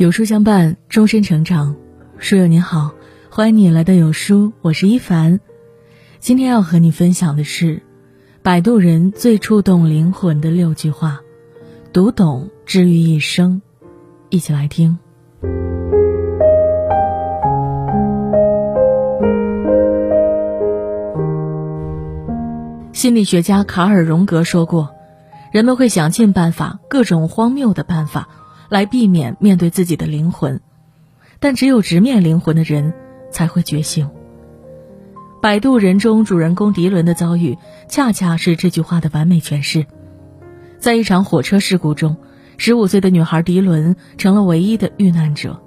有书相伴，终身成长。书友你好，欢迎你来到有书，我是一凡。今天要和你分享的是，摆渡人最触动灵魂的六句话，读懂治愈一生。一起来听。心理学家卡尔·荣格说过，人们会想尽办法，各种荒谬的办法。来避免面对自己的灵魂，但只有直面灵魂的人才会觉醒。《摆渡人》中主人公迪伦的遭遇，恰恰是这句话的完美诠释。在一场火车事故中，十五岁的女孩迪伦成了唯一的遇难者。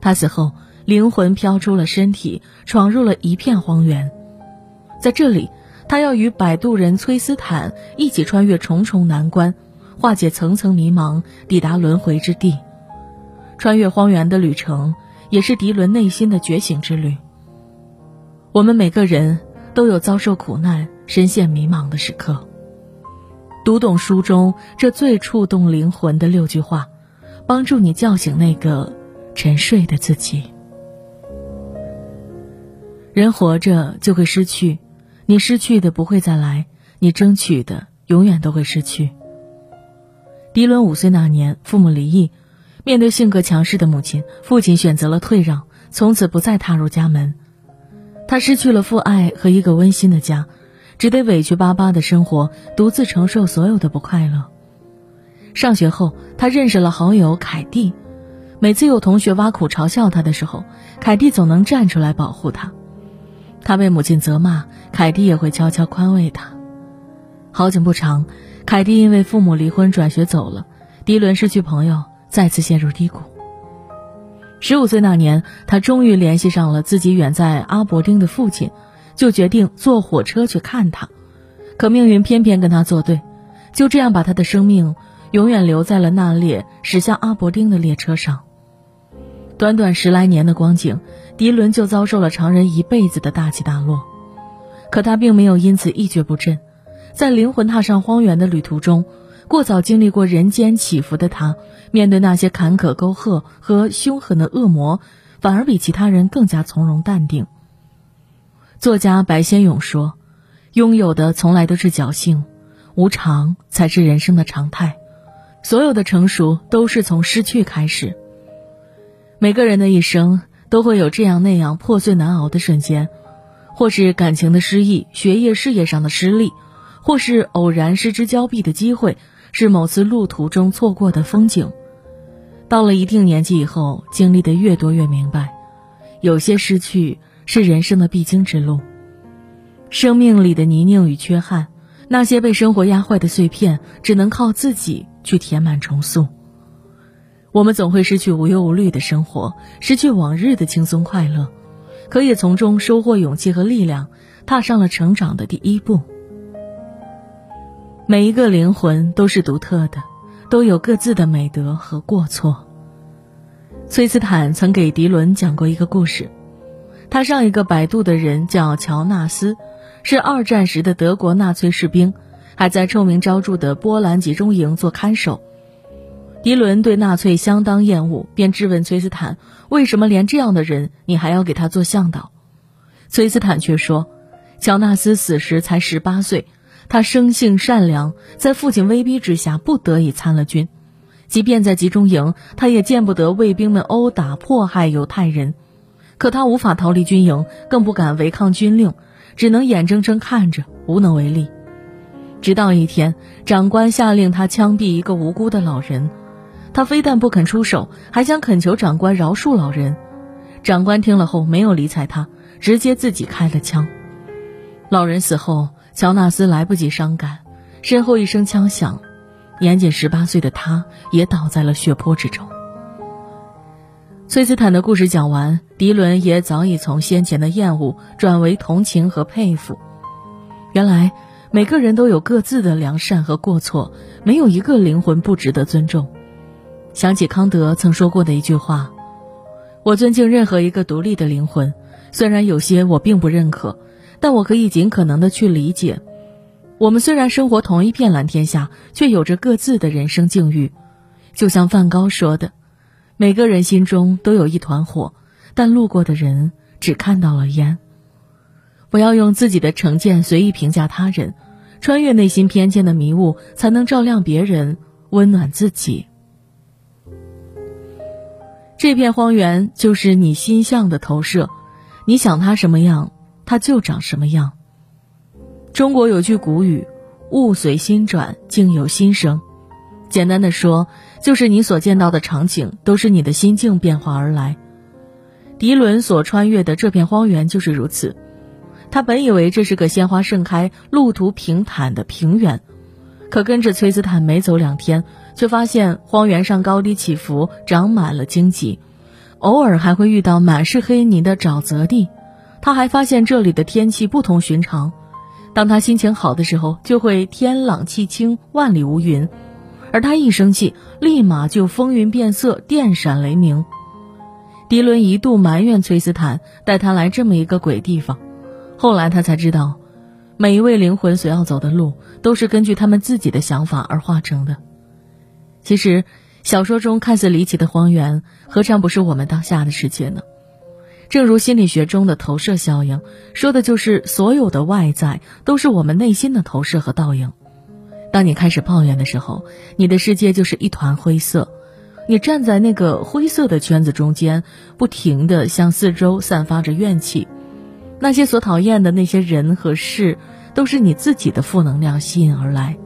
她死后，灵魂飘出了身体，闯入了一片荒原。在这里，她要与摆渡人崔斯坦一起穿越重重难关。化解层层迷茫，抵达轮回之地，穿越荒原的旅程，也是迪伦内心的觉醒之旅。我们每个人都有遭受苦难、深陷迷茫的时刻。读懂书中这最触动灵魂的六句话，帮助你叫醒那个沉睡的自己。人活着就会失去，你失去的不会再来，你争取的永远都会失去。迪伦五岁那年，父母离异，面对性格强势的母亲，父亲选择了退让，从此不再踏入家门。他失去了父爱和一个温馨的家，只得委屈巴巴的生活，独自承受所有的不快乐。上学后，他认识了好友凯蒂，每次有同学挖苦嘲笑他的时候，凯蒂总能站出来保护他。他被母亲责骂，凯蒂也会悄悄宽慰他。好景不长。凯蒂因为父母离婚转学走了，迪伦失去朋友，再次陷入低谷。十五岁那年，他终于联系上了自己远在阿伯丁的父亲，就决定坐火车去看他。可命运偏偏跟他作对，就这样把他的生命永远留在了那列驶向阿伯丁的列车上。短短十来年的光景，迪伦就遭受了常人一辈子的大起大落，可他并没有因此一蹶不振。在灵魂踏上荒原的旅途中，过早经历过人间起伏的他，面对那些坎坷沟壑和凶狠的恶魔，反而比其他人更加从容淡定。作家白先勇说：“拥有的从来都是侥幸，无常才是人生的常态。所有的成熟都是从失去开始。每个人的一生都会有这样那样破碎难熬的瞬间，或是感情的失意，学业事业上的失利。”或是偶然失之交臂的机会，是某次路途中错过的风景。到了一定年纪以后，经历的越多，越明白，有些失去是人生的必经之路。生命里的泥泞与缺憾，那些被生活压坏的碎片，只能靠自己去填满重塑。我们总会失去无忧无虑的生活，失去往日的轻松快乐，可也从中收获勇气和力量，踏上了成长的第一步。每一个灵魂都是独特的，都有各自的美德和过错。崔斯坦曾给迪伦讲过一个故事，他上一个摆渡的人叫乔纳斯，是二战时的德国纳粹士兵，还在臭名昭著的波兰集中营做看守。迪伦对纳粹相当厌恶，便质问崔斯坦：“为什么连这样的人你还要给他做向导？”崔斯坦却说：“乔纳斯死时才十八岁。”他生性善良，在父亲威逼之下，不得已参了军。即便在集中营，他也见不得卫兵们殴打迫害犹太人。可他无法逃离军营，更不敢违抗军令，只能眼睁睁看着，无能为力。直到一天，长官下令他枪毙一个无辜的老人，他非但不肯出手，还想恳求长官饶恕老人。长官听了后没有理睬他，直接自己开了枪。老人死后。乔纳斯来不及伤感，身后一声枪响，年仅十八岁的他也倒在了血泊之中。崔斯坦的故事讲完，迪伦也早已从先前的厌恶转为同情和佩服。原来每个人都有各自的良善和过错，没有一个灵魂不值得尊重。想起康德曾说过的一句话：“我尊敬任何一个独立的灵魂，虽然有些我并不认可。”但我可以尽可能的去理解，我们虽然生活同一片蓝天下，却有着各自的人生境遇。就像梵高说的：“每个人心中都有一团火，但路过的人只看到了烟。不要用自己的成见随意评价他人，穿越内心偏见的迷雾，才能照亮别人，温暖自己。这片荒原就是你心象的投射，你想它什么样，它就长什么样。中国有句古语：“物随心转，境由心生。”简单的说，就是你所见到的场景，都是你的心境变化而来。迪伦所穿越的这片荒原就是如此。他本以为这是个鲜花盛开、路途平坦的平原，可跟着崔斯坦没走两天。却发现荒原上高低起伏，长满了荆棘，偶尔还会遇到满是黑泥的沼泽地。他还发现这里的天气不同寻常，当他心情好的时候，就会天朗气清，万里无云；而他一生气，立马就风云变色，电闪雷鸣。迪伦一度埋怨崔斯坦带他来这么一个鬼地方，后来他才知道，每一位灵魂所要走的路，都是根据他们自己的想法而化成的。其实，小说中看似离奇的荒原，何尝不是我们当下的世界呢？正如心理学中的投射效应，说的就是所有的外在都是我们内心的投射和倒影。当你开始抱怨的时候，你的世界就是一团灰色，你站在那个灰色的圈子中间，不停地向四周散发着怨气。那些所讨厌的那些人和事，都是你自己的负能量吸引而来。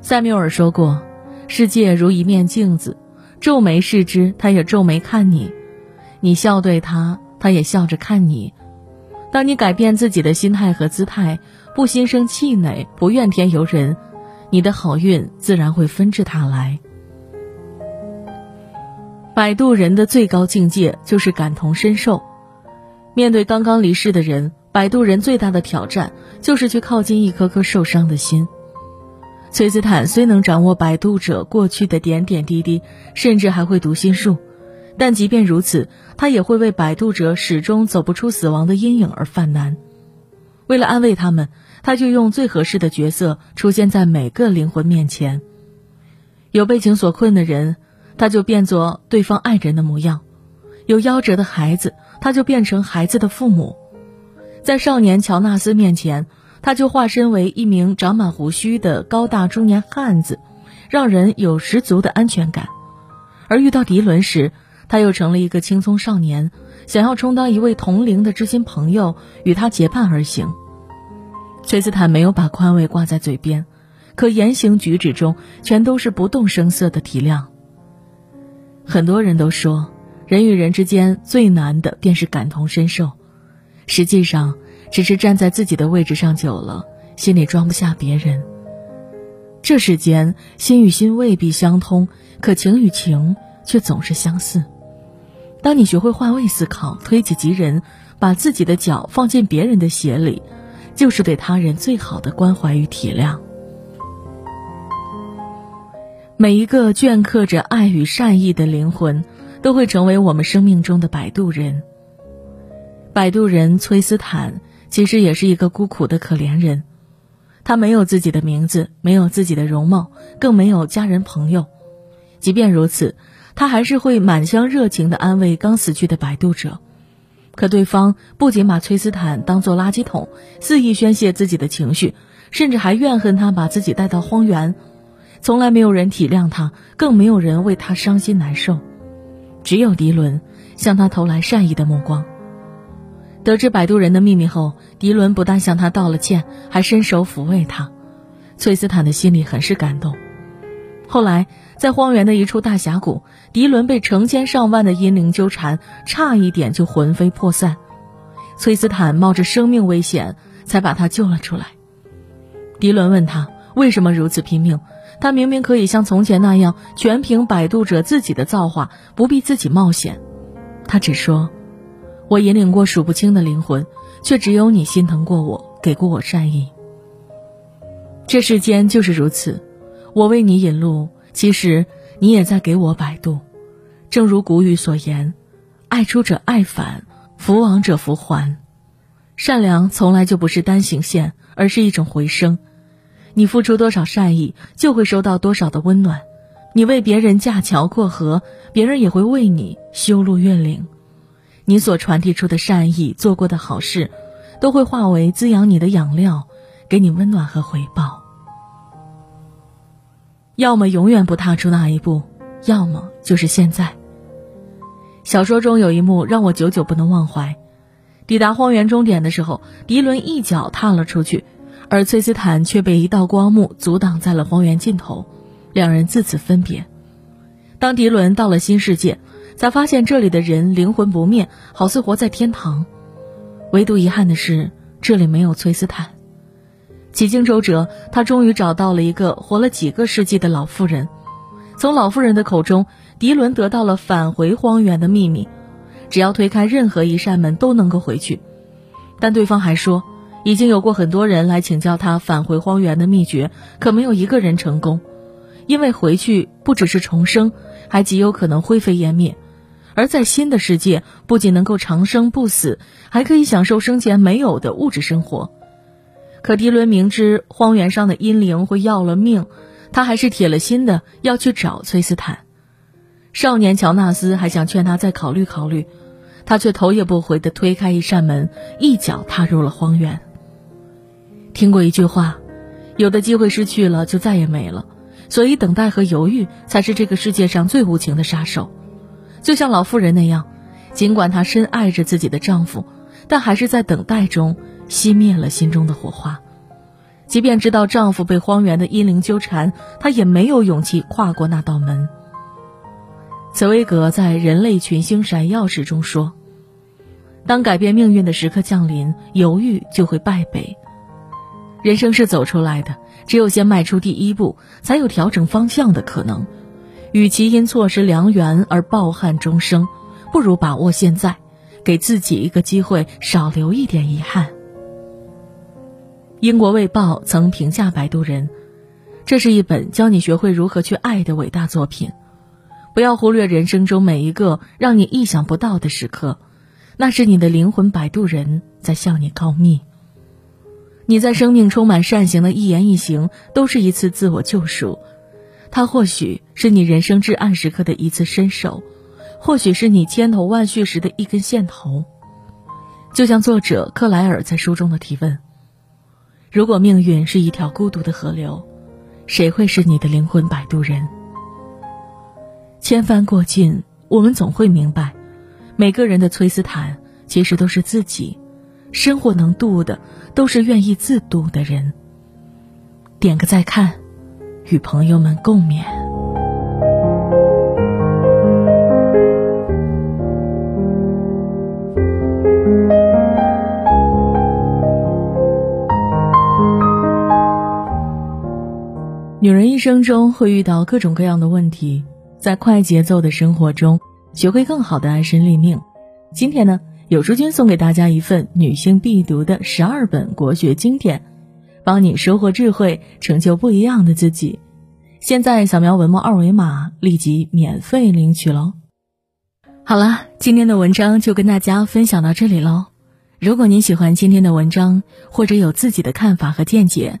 塞缪尔说过。世界如一面镜子，皱眉视之，他也皱眉看你；你笑对他，他也笑着看你。当你改变自己的心态和姿态，不心生气馁，不怨天尤人，你的好运自然会纷至沓来。摆渡人的最高境界就是感同身受。面对刚刚离世的人，摆渡人最大的挑战就是去靠近一颗颗受伤的心。崔斯坦虽能掌握摆渡者过去的点点滴滴，甚至还会读心术，但即便如此，他也会为摆渡者始终走不出死亡的阴影而犯难。为了安慰他们，他就用最合适的角色出现在每个灵魂面前。有被情所困的人，他就变作对方爱人的模样；有夭折的孩子，他就变成孩子的父母。在少年乔纳斯面前。他就化身为一名长满胡须的高大中年汉子，让人有十足的安全感；而遇到迪伦时，他又成了一个青葱少年，想要充当一位同龄的知心朋友，与他结伴而行。崔斯坦没有把宽慰挂在嘴边，可言行举止中全都是不动声色的体谅。很多人都说，人与人之间最难的便是感同身受，实际上。只是站在自己的位置上久了，心里装不下别人。这世间心与心未必相通，可情与情却总是相似。当你学会换位思考，推己及人，把自己的脚放进别人的鞋里，就是对他人最好的关怀与体谅。每一个镌刻着爱与善意的灵魂，都会成为我们生命中的摆渡人。摆渡人崔斯坦。其实也是一个孤苦的可怜人，他没有自己的名字，没有自己的容貌，更没有家人朋友。即便如此，他还是会满腔热情地安慰刚死去的摆渡者。可对方不仅把崔斯坦当作垃圾桶，肆意宣泄自己的情绪，甚至还怨恨他把自己带到荒原。从来没有人体谅他，更没有人为他伤心难受。只有迪伦向他投来善意的目光。得知摆渡人的秘密后，迪伦不但向他道了歉，还伸手抚慰他。崔斯坦的心里很是感动。后来，在荒原的一处大峡谷，迪伦被成千上万的阴灵纠缠，差一点就魂飞魄散。崔斯坦冒着生命危险才把他救了出来。迪伦问他为什么如此拼命，他明明可以像从前那样，全凭摆渡者自己的造化，不必自己冒险。他只说。我引领过数不清的灵魂，却只有你心疼过我，给过我善意。这世间就是如此，我为你引路，其实你也在给我摆渡。正如古语所言：“爱出者爱返，福往者福还。”善良从来就不是单行线，而是一种回声。你付出多少善意，就会收到多少的温暖。你为别人架桥过河，别人也会为你修路越岭。你所传递出的善意，做过的好事，都会化为滋养你的养料，给你温暖和回报。要么永远不踏出那一步，要么就是现在。小说中有一幕让我久久不能忘怀：抵达荒原终点的时候，迪伦一脚踏了出去，而崔斯坦却被一道光幕阻挡在了荒原尽头，两人自此分别。当迪伦到了新世界。才发现这里的人灵魂不灭，好似活在天堂。唯独遗憾的是，这里没有崔斯坦。几经周折，他终于找到了一个活了几个世纪的老妇人。从老妇人的口中，迪伦得到了返回荒原的秘密：只要推开任何一扇门，都能够回去。但对方还说，已经有过很多人来请教他返回荒原的秘诀，可没有一个人成功。因为回去不只是重生，还极有可能灰飞烟灭。而在新的世界，不仅能够长生不死，还可以享受生前没有的物质生活。可迪伦明知荒原上的阴灵会要了命，他还是铁了心的要去找崔斯坦。少年乔纳斯还想劝他再考虑考虑，他却头也不回地推开一扇门，一脚踏入了荒原。听过一句话，有的机会失去了就再也没了，所以等待和犹豫才是这个世界上最无情的杀手。就像老妇人那样，尽管她深爱着自己的丈夫，但还是在等待中熄灭了心中的火花。即便知道丈夫被荒原的阴灵纠缠，她也没有勇气跨过那道门。茨威格在《人类群星闪耀时》中说：“当改变命运的时刻降临，犹豫就会败北。人生是走出来的，只有先迈出第一步，才有调整方向的可能。”与其因错失良缘而抱憾终生，不如把握现在，给自己一个机会，少留一点遗憾。英国卫报曾评价《摆渡人》，这是一本教你学会如何去爱的伟大作品。不要忽略人生中每一个让你意想不到的时刻，那是你的灵魂摆渡人在向你告密。你在生命充满善行的一言一行，都是一次自我救赎。它或许是你人生至暗时刻的一次伸手，或许是你千头万绪时的一根线头。就像作者克莱尔在书中的提问：如果命运是一条孤独的河流，谁会是你的灵魂摆渡人？千帆过尽，我们总会明白，每个人的崔斯坦其实都是自己。生活能渡的，都是愿意自渡的人。点个再看。与朋友们共勉。女人一生中会遇到各种各样的问题，在快节奏的生活中，学会更好的安身立命。今天呢，有书君送给大家一份女性必读的十二本国学经典。帮你收获智慧，成就不一样的自己。现在扫描文末二维码，立即免费领取喽！好了，今天的文章就跟大家分享到这里喽。如果您喜欢今天的文章，或者有自己的看法和见解，